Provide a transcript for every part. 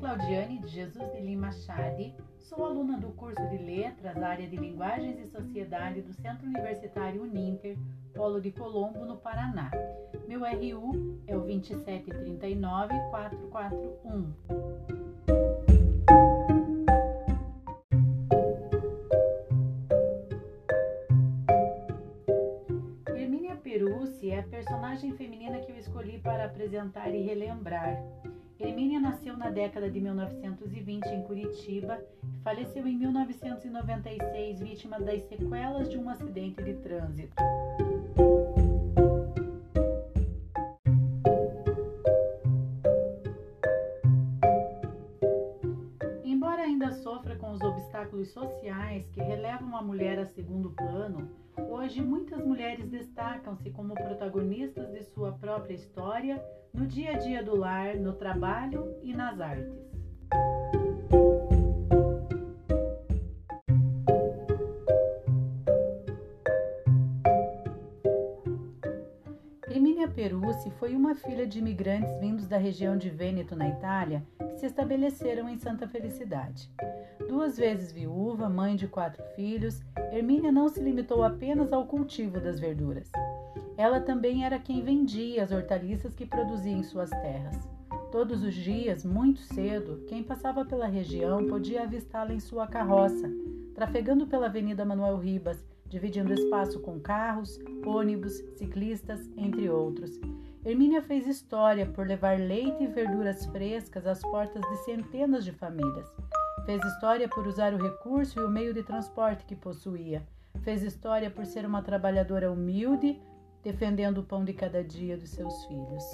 Claudiane de Jesus de Lima Chade, sou aluna do curso de Letras, área de Linguagens e Sociedade do Centro Universitário Uninter, Polo de Colombo, no Paraná. Meu RU é o 2739441. Hermínia Perucci é a personagem feminina que eu escolhi para apresentar e relembrar. Hermínia nasceu na década de 1920 em Curitiba e faleceu em 1996 vítima das sequelas de um acidente de trânsito. Os obstáculos sociais que relevam a mulher a segundo plano, hoje muitas mulheres destacam-se como protagonistas de sua própria história no dia a dia do lar, no trabalho e nas artes. Hermínia Perucci foi uma filha de imigrantes vindos da região de Vêneto, na Itália, que se estabeleceram em Santa Felicidade. Duas vezes viúva, mãe de quatro filhos, Hermínia não se limitou apenas ao cultivo das verduras. Ela também era quem vendia as hortaliças que produzia em suas terras. Todos os dias, muito cedo, quem passava pela região podia avistá-la em sua carroça, trafegando pela Avenida Manuel Ribas, dividindo espaço com carros, ônibus, ciclistas, entre outros. Hermínia fez história por levar leite e verduras frescas às portas de centenas de famílias. Fez história por usar o recurso e o meio de transporte que possuía. Fez história por ser uma trabalhadora humilde, defendendo o pão de cada dia dos seus filhos.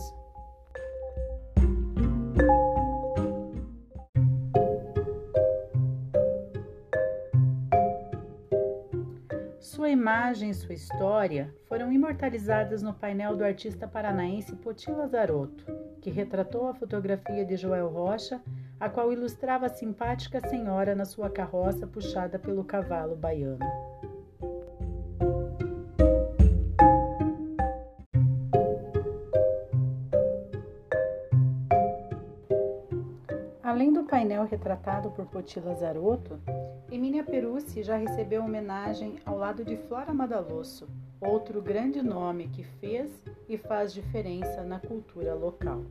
Sua imagem e sua história foram imortalizadas no painel do artista paranaense Poti Lazarotto, que retratou a fotografia de Joel Rocha, a qual ilustrava a simpática senhora na sua carroça puxada pelo cavalo baiano. Além do painel retratado por Poti Lazarotto, Emília Perucci já recebeu homenagem ao lado de Flora Madalosso, outro grande nome que fez e faz diferença na cultura local.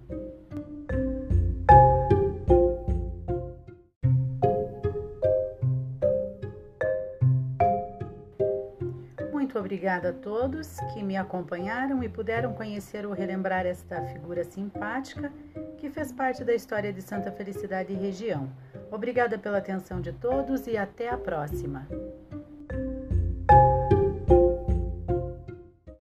Muito obrigada a todos que me acompanharam e puderam conhecer ou relembrar esta figura simpática que fez parte da história de Santa Felicidade e região. Obrigada pela atenção de todos e até a próxima.